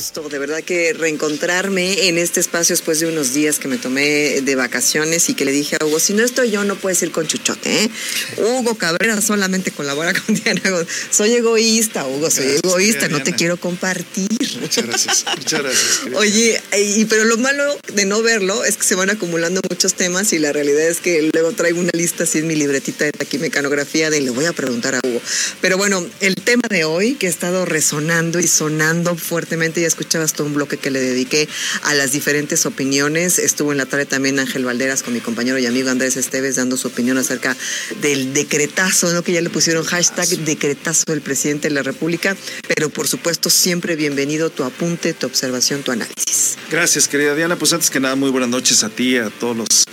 de verdad que reencontrarme en este espacio después de unos días que me tomé de vacaciones y que le dije a Hugo, si no estoy yo, no puedes ir con Chuchote. ¿eh? Hugo Cabrera solamente colabora con Diana. Soy egoísta, Hugo, soy egoísta, no te quiero compartir. Muchas gracias, muchas gracias. Oye, y, pero lo malo de no verlo es que se van acumulando muchos temas y la realidad es que luego traigo una lista así en mi libretita de taquimecanografía de le voy a preguntar a Hugo. Pero bueno, el tema de hoy que ha estado resonando y sonando fuertemente y escuchabas todo un bloque que le dediqué a las diferentes opiniones. Estuvo en la tarde también Ángel Valderas con mi compañero y amigo Andrés Esteves dando su opinión acerca del decretazo, ¿no? Que ya le pusieron hashtag decretazo del presidente de la República. Pero por supuesto, siempre bienvenido tu apunte, tu observación, tu análisis. Gracias, querida Diana. Pues antes que nada, muy buenas noches a ti, a todos los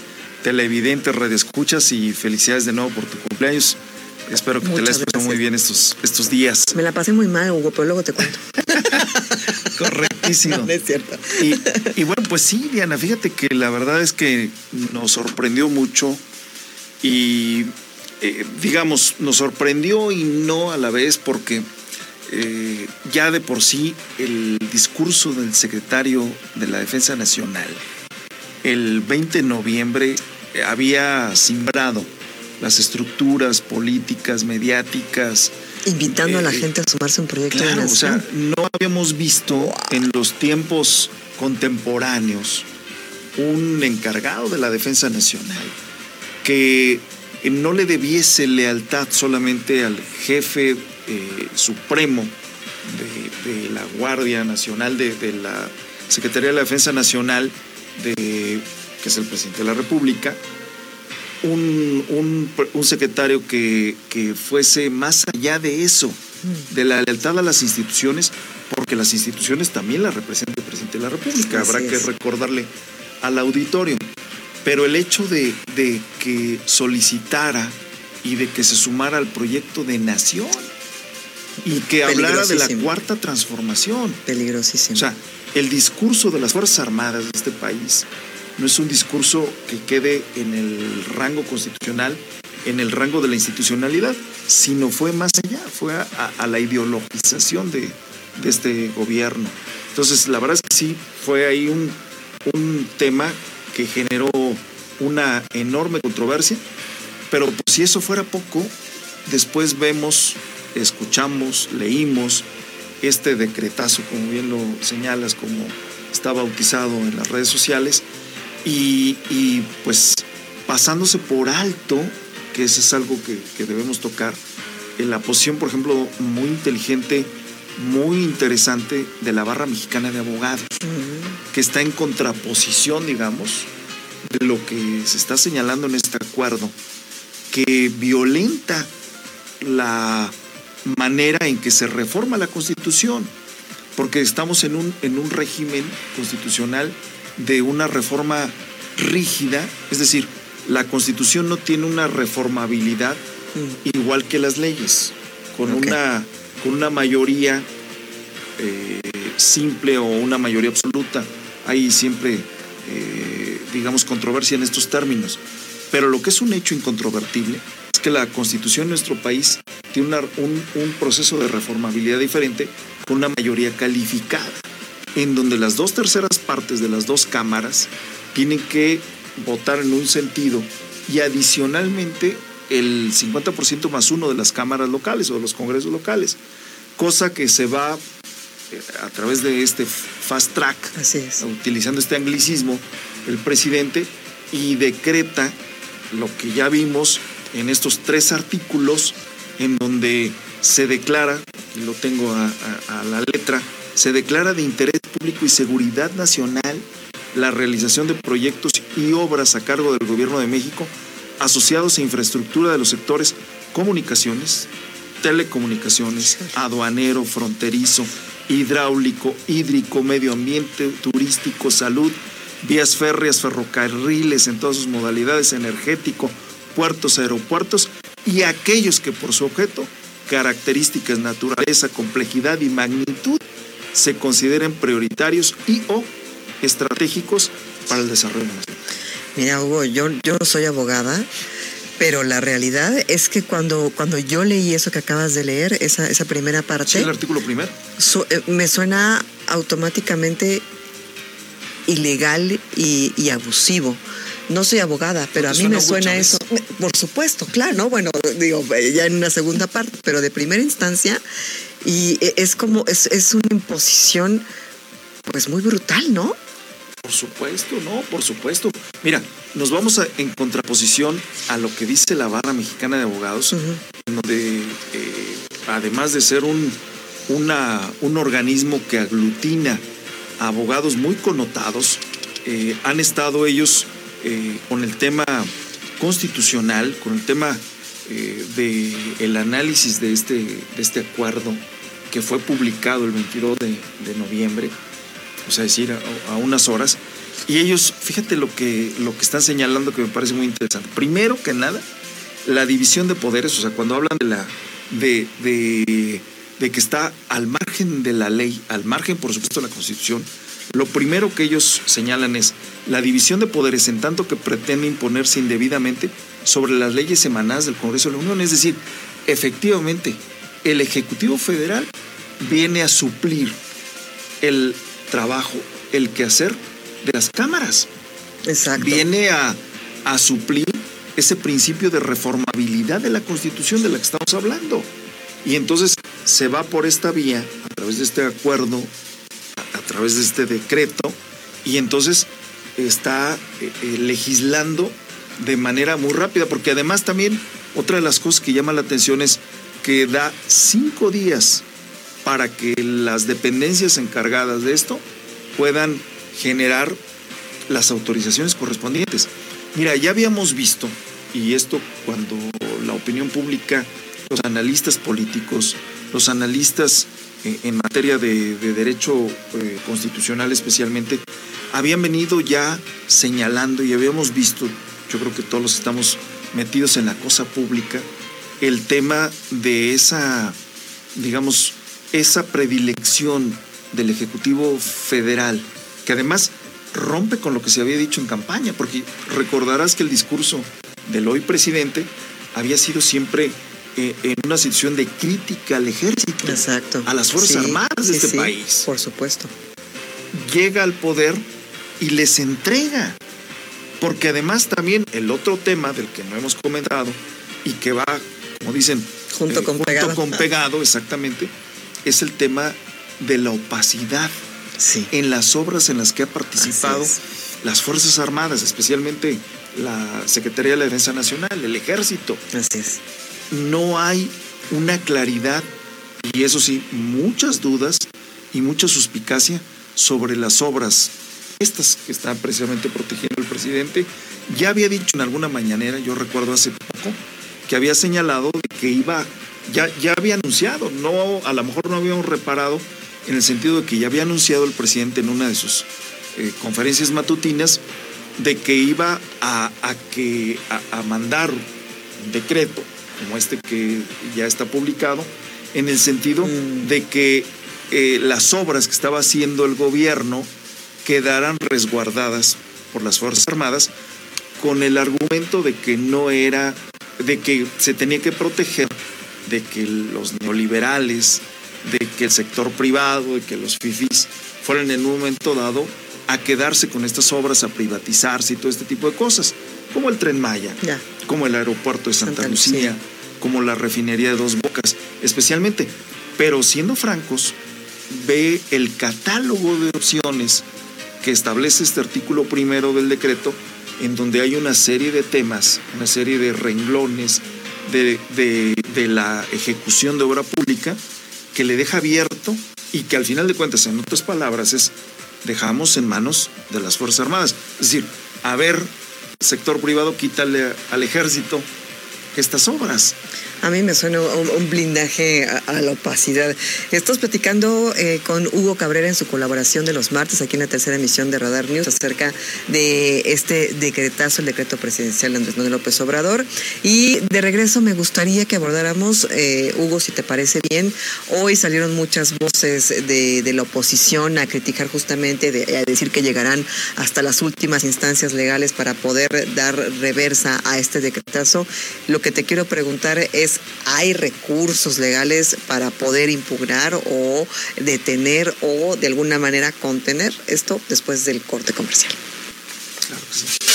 televidentes, redescuchas y felicidades de nuevo por tu cumpleaños. Espero que te la hayas pasado muy bien estos, estos días. Me la pasé muy mal, Hugo, pero luego te cuento. Correctísimo. es cierto. Y, bueno, pues sí, Diana, fíjate que la verdad es que nos sorprendió mucho y, eh, digamos, nos sorprendió y no a la vez porque eh, ya de por sí el discurso del secretario de la Defensa Nacional el 20 de noviembre había simbrado las estructuras políticas, mediáticas. Invitando a la eh, gente a sumarse a un proyecto de nación. O sea, no habíamos visto en los tiempos contemporáneos un encargado de la defensa nacional que no le debiese lealtad solamente al jefe eh, supremo de, la Guardia Nacional, de, de, la Secretaría de la Defensa Nacional, de, que es el presidente de la República, un, secretario que, fuese más allá de eso, de la lealtad a las instituciones, porque las instituciones también las representa el presidente de la República. Habrá que recordarle al auditorio. Pero el hecho de, que solicitara y de que se sumara al proyecto de nación y que hablara de la cuarta transformación. Peligrosísimo. O sea, el discurso de las Fuerzas Armadas de este país no es un discurso que quede en el rango constitucional, en el rango de la institucionalidad, sino fue más allá, fue a, la ideologización de, este gobierno. Entonces, la verdad es que sí, fue ahí un, un tema que generó una enorme controversia, pero pues, si eso fuera poco, después vemos, escuchamos, leímos este decretazo, como bien lo señalas, como está bautizado en las redes sociales, y, pues pasándose por alto, que eso es algo que, debemos tocar, en la posición, por ejemplo, muy inteligente, muy interesante de la barra mexicana de abogados, que está en contraposición, digamos, de lo que se está señalando en este acuerdo, que violenta la manera en que se reforma la constitución, porque estamos en un, en un régimen constitucional de una reforma rígida, es decir, la constitución no tiene una reformabilidad mm. igual que las leyes, con, una, con una mayoría eh, simple o una mayoría absoluta. Hay siempre, eh, digamos, controversia en estos términos. Pero lo que es un hecho incontrovertible es que la constitución de nuestro país tiene un, un proceso de reformabilidad diferente con una mayoría calificada en donde las dos terceras partes de las dos cámaras tienen que votar en un sentido y adicionalmente el 50% más uno de las cámaras locales o de los congresos locales, cosa que se va eh, a través de este fast track, utilizando este anglicismo, el presidente y decreta lo que ya vimos en estos tres artículos en donde se declara, y lo tengo a la letra, se declara de interés público y seguridad nacional la realización de proyectos y obras a cargo del Gobierno de México asociados a infraestructura de los sectores comunicaciones, telecomunicaciones, aduanero, fronterizo, hidráulico, hídrico, medio ambiente, turístico, salud, vías férreas, ferrocarriles en todas sus modalidades, energético, puertos, aeropuertos y aquellos que por su objeto, características, naturaleza, complejidad y magnitud se consideren prioritarios y o estratégicos para el desarrollo nacional. Mira, Hugo, yo, yo no soy abogada, pero la realidad es que cuando, cuando yo leí eso que acabas de leer, esa, esa primera parte... ¿Sí, el artículo primero? Eh, me suena automáticamente ilegal y, y abusivo no soy abogada, pero a mí me suena eso. Por supuesto, claro, ¿no? Bueno, digo, ya en una segunda parte, pero de primera instancia, y e, es como, es, es una imposición, pues muy brutal, ¿no? Por supuesto, no, por supuesto. Mira, nos vamos a, en contraposición a lo que dice la barra mexicana de abogados, donde eh, además de ser un, una, un organismo que aglutina a abogados muy connotados, eh, han estado ellos eh, con el tema constitucional, con el tema del análisis de este, de este acuerdo que fue publicado el 22 de, noviembre, o sea, decir, a, unas horas. Y ellos, fíjate lo que, lo que están señalando que me parece muy interesante. Primero que nada, la división de poderes, o sea, cuando hablan de la de, de, de que está al margen de la ley, al margen, por supuesto, de la Constitución, lo primero que ellos señalan es la división de poderes en tanto que pretende imponerse indebidamente sobre las leyes emanadas del Congreso de la Unión. Es decir, efectivamente, el Ejecutivo Federal viene a suplir el trabajo, el quehacer de las cámaras. Exacto. Viene a, a suplir ese principio de reformabilidad de la Constitución de la que estamos hablando. Y entonces se va por esta vía, a través de este acuerdo a través de este decreto y entonces está eh, eh, legislando de manera muy rápida, porque además también otra de las cosas que llama la atención es que da cinco días para que las dependencias encargadas de esto puedan generar las autorizaciones correspondientes. Mira, ya habíamos visto, y esto cuando la opinión pública, los analistas políticos, los analistas en materia de, derecho eh, constitucional especialmente, habían venido ya señalando y habíamos visto, yo creo que todos estamos metidos en la cosa pública, el tema de esa, digamos, esa predilección del Ejecutivo Federal, que además rompe con lo que se había dicho en campaña, porque recordarás que el discurso del hoy presidente había sido siempre eh, en una situación de crítica al ejército, Exacto. a las Fuerzas Armadas de este país. Por supuesto. Llega al poder y les entrega. Porque además también el otro tema del que no hemos comentado y que va, como dicen, junto, eh, con, pegado. con pegado, exactamente, es el tema de la opacidad en las obras en las que ha participado las Fuerzas Armadas, especialmente la Secretaría de la Defensa Nacional, el Ejército. Así es no hay una claridad y eso sí, muchas dudas y mucha suspicacia sobre las obras, estas que están precisamente protegiendo el presidente. Ya había dicho en alguna mañanera, yo recuerdo hace poco, que había señalado que iba, ya, ya había anunciado, no, a lo mejor no habíamos reparado en el sentido de que ya había anunciado el presidente en una de sus eh, conferencias matutinas de que iba a, que, a mandar un decreto como este que ya está publicado, en el sentido mm. de que eh, las obras que estaba haciendo el gobierno quedaran resguardadas por las Fuerzas Armadas con el argumento de que no era, de que se tenía que proteger de que los neoliberales, de que el sector privado, de que los FIFIs fueran en un momento dado a quedarse con estas obras, a privatizarse y todo este tipo de cosas, como el tren Maya, como el aeropuerto de Santa, Lucía, como la refinería de Dos Bocas, especialmente. Pero siendo francos, ve el catálogo de opciones que establece este artículo primero del decreto, en donde hay una serie de temas, una serie de renglones de, la ejecución de obra pública que le deja abierto y que al final de cuentas, en otras palabras, es dejamos en manos de las Fuerzas Armadas. Es decir, a ver, sector privado, quítale al ejército estas obras. A mí me suena un, blindaje a la opacidad. Estás platicando eh, con Hugo Cabrera en su colaboración de los martes aquí en la tercera emisión de Radar News acerca de este decretazo, el decreto presidencial de Andrés Manuel López Obrador. Y de regreso me gustaría que abordáramos, eh, Hugo, si te parece bien, hoy salieron muchas voces de, la oposición a criticar justamente, a decir que llegarán hasta las últimas instancias legales para poder dar reversa a este decretazo. Lo que te quiero preguntar es, ¿hay recursos legales para poder impugnar o detener o de alguna manera contener esto después del corte comercial. Claro que sí.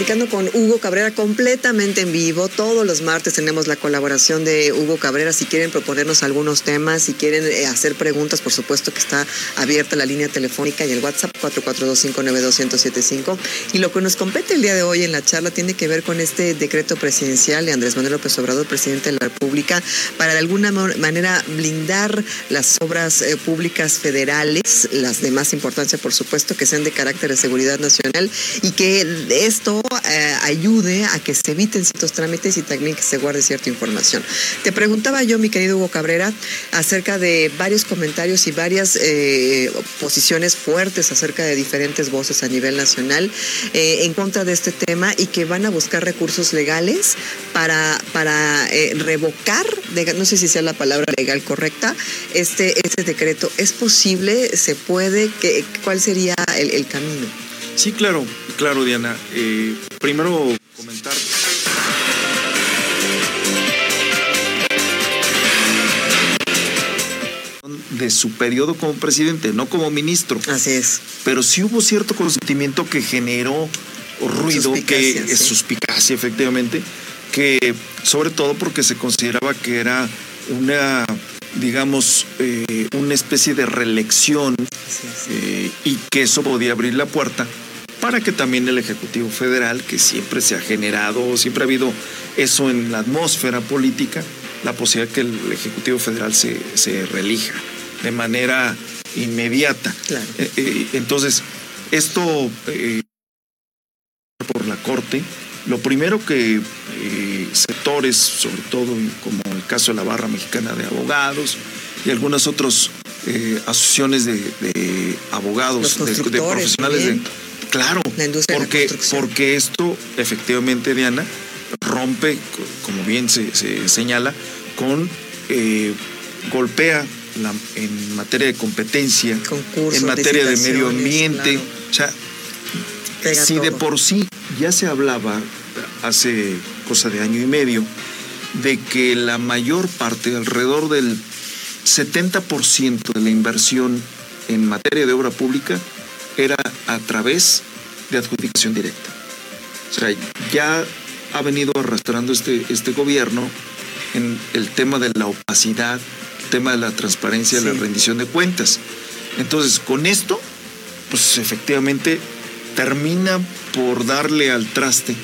Platicando con Hugo Cabrera completamente en vivo. Todos los martes tenemos la colaboración de Hugo Cabrera. Si quieren proponernos algunos temas, si quieren eh, hacer preguntas, por supuesto que está abierta la línea telefónica y el WhatsApp 442-592-1075. Y lo que nos compete el día de hoy en la charla tiene que ver con este decreto presidencial de Andrés Manuel López Obrador, presidente de la República, para de alguna manera blindar las obras eh, públicas federales, las de más importancia, por supuesto, que sean de carácter de seguridad nacional y que esto eh, ayude a que se eviten ciertos trámites y también que se guarde cierta información. Te preguntaba yo, mi querido Hugo Cabrera, acerca de varios comentarios y varias eh, posiciones fuertes acerca de diferentes voces a nivel nacional eh, en contra de este tema y que van a buscar recursos legales para, para revocar, no sé si sea la palabra legal correcta, este, este decreto. ¿Es posible? ¿Se puede? ¿Qué, ¿Cuál sería el, el camino? Sí, claro, claro, Diana. Eh, primero comentar. de su periodo como presidente, no como ministro. Así es. Pero sí hubo cierto consentimiento que generó ruido, que es suspicacia, efectivamente, que sobre todo porque se consideraba que era una digamos, eh, una especie de reelección eh, y que eso podía abrir la puerta para que también el Ejecutivo Federal, que siempre se ha generado, siempre ha habido eso en la atmósfera política, la posibilidad que el Ejecutivo Federal se, se reelija de manera inmediata. Eh, entonces, esto por la Corte, lo primero que sectores, sobre todo como el caso de la Barra Mexicana de Abogados y algunas otras eh, asociaciones de, abogados, de, profesionales de, Claro, porque, porque esto efectivamente, Diana, rompe, como bien se, señala, con eh, golpea en materia de competencia, en materia de medio ambiente. O sea, si de por sí ya se hablaba hace cosa de año y medio de que la mayor parte, alrededor del 70% de la inversión en materia de obra pública era a través de adjudicación directa. O sea, ya ha venido arrastrando este, este gobierno en el tema de la opacidad, el tema de la transparencia, la rendición de cuentas. Entonces, con esto, pues efectivamente termina por darle al traste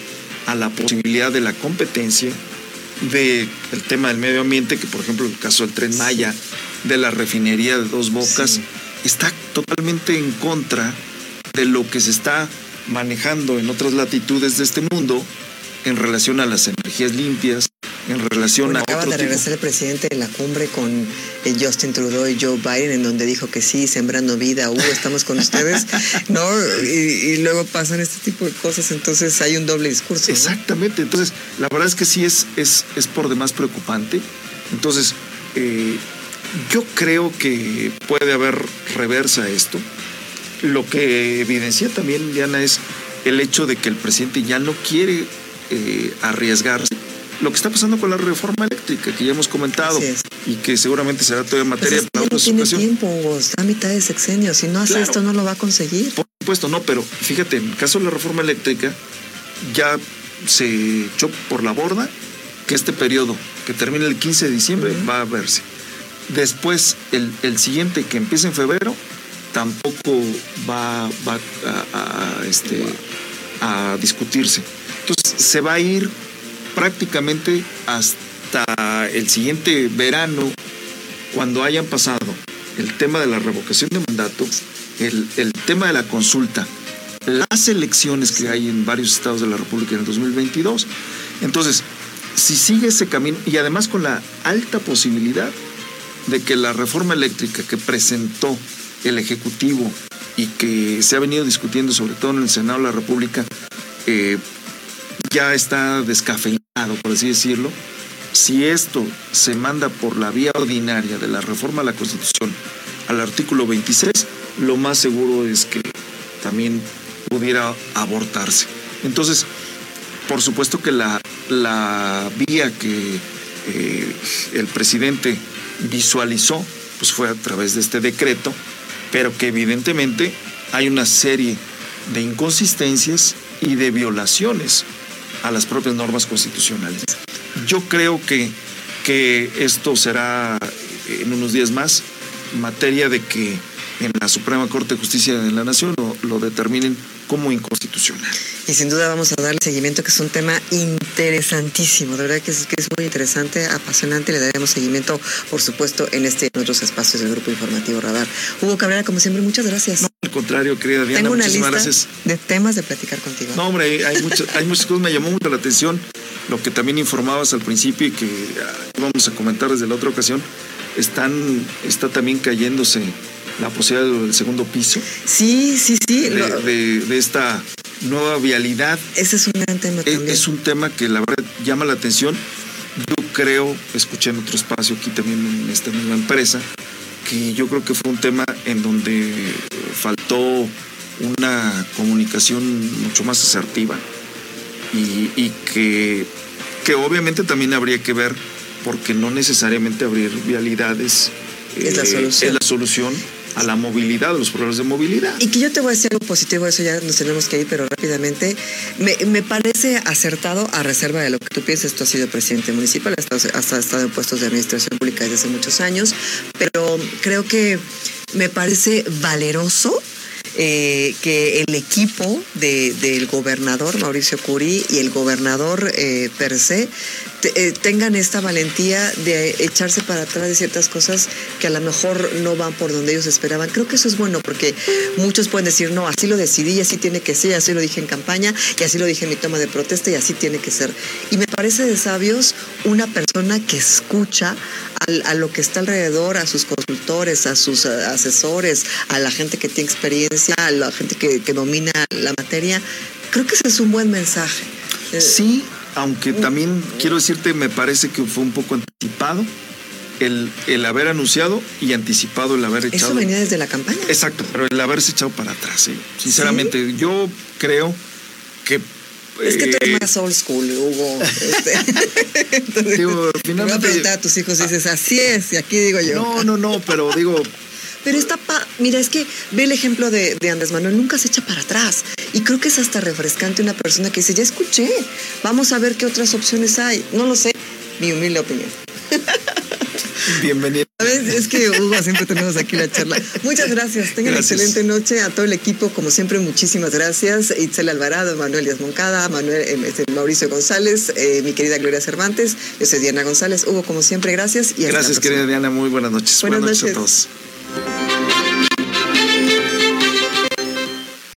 a la posibilidad de la competencia, del el tema del medio ambiente, que por ejemplo el caso del tren Maya, de la refinería de Dos Bocas, está totalmente en contra de lo que se está manejando en otras latitudes de este mundo en relación a las energías limpias, en relación a... Acaba de regresar el presidente de la cumbre con eh, Justin Trudeau y Joe Biden, en donde dijo que sí, sembrando vida, uh, estamos con ustedes, ¿no? Y, luego pasan este tipo de cosas, entonces hay un doble discurso. Exactamente, entonces la verdad es que sí es, es, es por demás preocupante. Entonces, eh, yo creo que puede haber reversa a esto. Lo que evidencia también, Diana, es el hecho de que el presidente ya no quiere eh, arriesgarse lo que está pasando con la reforma eléctrica que ya hemos comentado y que seguramente será todavía pues materia para otra no tiene tiempo, está a mitad de sexenio, si no hace esto no lo va a conseguir. Por supuesto, no, pero fíjate, en el caso de la reforma eléctrica ya se echó por la borda que este periodo que termina el 15 de diciembre va a verse. Después, el, siguiente que empieza en febrero tampoco va, a, este, a discutirse. Entonces, se va a ir prácticamente hasta el siguiente verano, cuando hayan pasado el tema de la revocación de mandato, el, tema de la consulta las elecciones que hay en varios estados de la República en el 2022. Entonces, si sigue ese camino y además con la alta posibilidad de que la reforma eléctrica que presentó el Ejecutivo y que se ha venido discutiendo sobre todo en el Senado de la República, eh, ya está descafeinado, por así decirlo. Si esto se manda por la vía ordinaria de la reforma a la Constitución al artículo 26, lo más seguro es que también pudiera abortarse. Entonces, por supuesto que la, la vía que eh, el presidente visualizó, pues fue a través de este decreto, pero que evidentemente hay una serie de inconsistencias y de violaciones a las propias normas constitucionales. Yo creo que, que esto será en unos días más materia de que en la Suprema Corte de Justicia de la Nación lo, lo determinen como inconstitucional. Y sin duda vamos a darle seguimiento, que es un tema interesantísimo. De verdad que es, que es muy interesante, apasionante. Le daremos seguimiento, por supuesto, en este en otros espacios del Grupo Informativo Radar. Hugo Cabrera, como siempre, muchas gracias. No, al contrario, querida Diana, Tengo una muchísimas lista gracias. de temas de platicar contigo. No, hombre, hay, muchas, hay muchas cosas. Me llamó mucho la atención lo que también informabas al principio y que ah, vamos a comentar desde la otra ocasión. Están, está también cayéndose la posibilidad del segundo piso Sí, sí, sí. de, lo- de- de esta nueva vialidad. ese es un gran tema Es, también. es un tema que la verdad llama la atención. Yo creo, escuché en otro espacio aquí también en esta misma empresa, que yo creo que fue un tema en donde faltó una comunicación mucho más asertiva y, y que, que obviamente también habría que ver porque no necesariamente abrir vialidades Es la solución. es la solución a la movilidad, a los problemas de movilidad. Y que yo te voy a decir algo positivo, eso ya nos tenemos que ir, pero rápidamente. Me, parece acertado, a reserva de lo que tú pienses, tú has sido presidente municipal, has estado, en puestos de administración pública desde hace muchos años, pero creo que me parece valeroso eh, que el equipo de- del gobernador Mauricio Curi y el gobernador eh, per se eh, tengan esta valentía de echarse para atrás de ciertas cosas que a lo mejor no van por donde ellos esperaban. Creo que eso es bueno porque muchos pueden decir, no, así lo decidí así tiene que ser, así lo dije en campaña y así lo dije en mi toma de protesta y así tiene que ser. Y me parece de sabios una persona que escucha a lo que está alrededor, a sus consultores, a sus eh, asesores, a la gente que tiene experiencia, a la gente que, que domina la materia. Creo que ese es un buen mensaje. Eh, Sí, aunque también quiero decirte, me parece que fue un poco anticipado el, el haber anunciado y anticipado el haber echado. Eso venía desde la campaña. Exacto, pero el haberse echado para atrás, ¿eh? sinceramente, yo creo que. Es que tú eres eh, más old school, Hugo. Este. Entonces, Digo, te voy a finalmente- preguntar a tus hijos y dices, así es, y aquí digo yo. No, no, no, pero digo, Pero está pa mira, es que ve el ejemplo de, de Andrés Manuel, nunca se echa para atrás. Y creo que es hasta refrescante una persona que dice, ya escuché, vamos a ver qué otras opciones hay. No lo sé, mi humilde opinión. bienvenido. ¿Sabes? Es que Hugo, siempre tenemos aquí la charla. Muchas gracias. Tengan Gracias. excelente noche a todo el equipo. Como siempre, muchísimas gracias. Itzel Alvarado, Manuel Díaz Moncada, Manuel, eh, este, Mauricio González, eh, mi querida Gloria Cervantes. Yo soy Diana González. Hugo, como siempre, gracias. Y Gracias, querida Diana, muy buenas noches. Buenas noches a todos. Thank you.